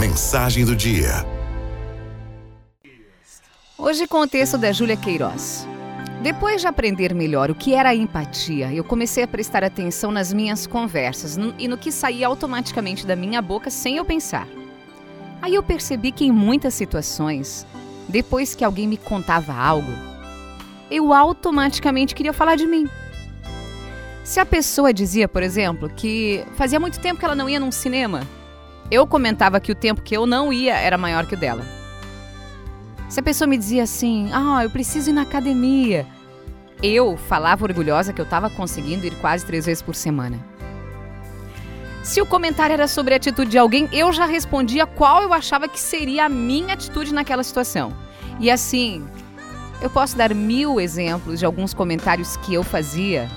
mensagem do dia. Hoje com o texto da Júlia Queiroz. Depois de aprender melhor o que era a empatia, eu comecei a prestar atenção nas minhas conversas e no que saía automaticamente da minha boca sem eu pensar. Aí eu percebi que em muitas situações, depois que alguém me contava algo, eu automaticamente queria falar de mim. Se a pessoa dizia, por exemplo, que fazia muito tempo que ela não ia num cinema, eu comentava que o tempo que eu não ia era maior que o dela. Se a pessoa me dizia assim, ah, eu preciso ir na academia, eu falava orgulhosa que eu estava conseguindo ir quase três vezes por semana. Se o comentário era sobre a atitude de alguém, eu já respondia qual eu achava que seria a minha atitude naquela situação. E assim, eu posso dar mil exemplos de alguns comentários que eu fazia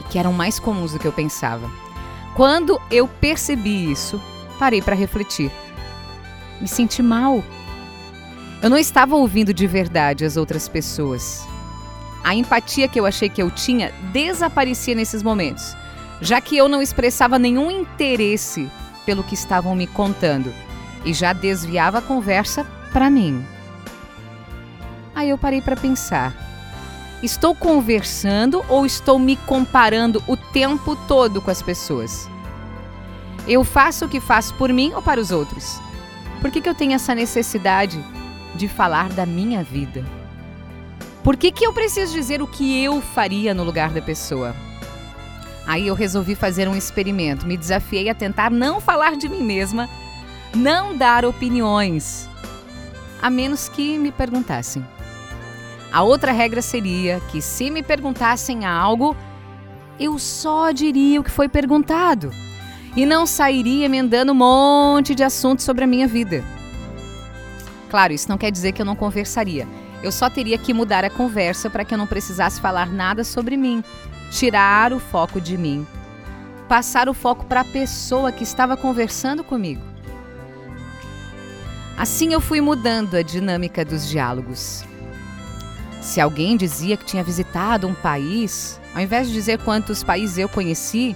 e que eram mais comuns do que eu pensava. Quando eu percebi isso, parei para refletir. Me senti mal. Eu não estava ouvindo de verdade as outras pessoas. A empatia que eu achei que eu tinha desaparecia nesses momentos, já que eu não expressava nenhum interesse pelo que estavam me contando e já desviava a conversa para mim. Aí eu parei para pensar. Estou conversando ou estou me comparando o tempo todo com as pessoas? Eu faço o que faço por mim ou para os outros? Por que, que eu tenho essa necessidade de falar da minha vida? Por que, que eu preciso dizer o que eu faria no lugar da pessoa? Aí eu resolvi fazer um experimento, me desafiei a tentar não falar de mim mesma, não dar opiniões, a menos que me perguntassem. A outra regra seria que, se me perguntassem algo, eu só diria o que foi perguntado e não sairia emendando um monte de assuntos sobre a minha vida. Claro, isso não quer dizer que eu não conversaria. Eu só teria que mudar a conversa para que eu não precisasse falar nada sobre mim, tirar o foco de mim, passar o foco para a pessoa que estava conversando comigo. Assim eu fui mudando a dinâmica dos diálogos. Se alguém dizia que tinha visitado um país, ao invés de dizer quantos países eu conheci,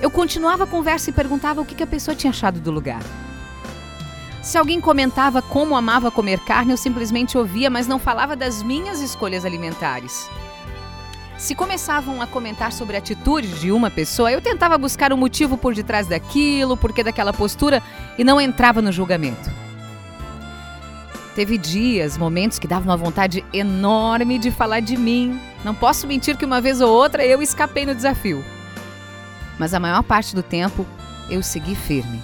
eu continuava a conversa e perguntava o que que a pessoa tinha achado do lugar. Se alguém comentava como amava comer carne, eu simplesmente ouvia, mas não falava das minhas escolhas alimentares. Se começavam a comentar sobre a atitude de uma pessoa, eu tentava buscar o motivo por detrás daquilo, porquê daquela postura e não entrava no julgamento. Teve dias, momentos que dava uma vontade enorme de falar de mim. Não posso mentir que uma vez ou outra eu escapei no desafio. Mas a maior parte do tempo eu segui firme.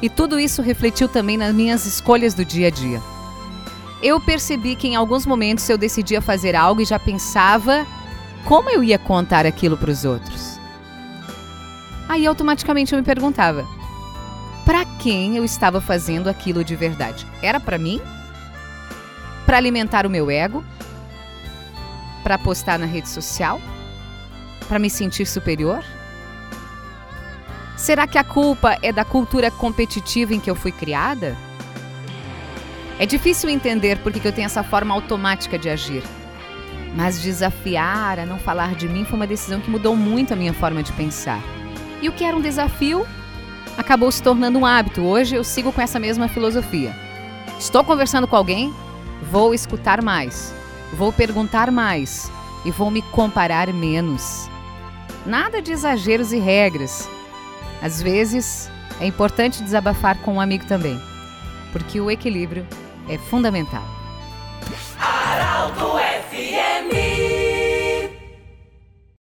E tudo isso refletiu também nas minhas escolhas do dia a dia. Eu percebi que em alguns momentos eu decidia fazer algo e já pensava como eu ia contar aquilo para os outros. Aí automaticamente eu me perguntava: para quem eu estava fazendo aquilo de verdade? Era para mim? Para alimentar o meu ego? Para postar na rede social? Para me sentir superior? Será que a culpa é da cultura competitiva em que eu fui criada? É difícil entender por que eu tenho essa forma automática de agir. Mas desafiar a não falar de mim foi uma decisão que mudou muito a minha forma de pensar. E o que era um desafio acabou se tornando um hábito. Hoje eu sigo com essa mesma filosofia. Estou conversando com alguém, vou escutar mais, vou perguntar mais e vou me comparar menos. Nada de exageros e regras. Às vezes, é importante desabafar com um amigo também, porque o equilíbrio é fundamental.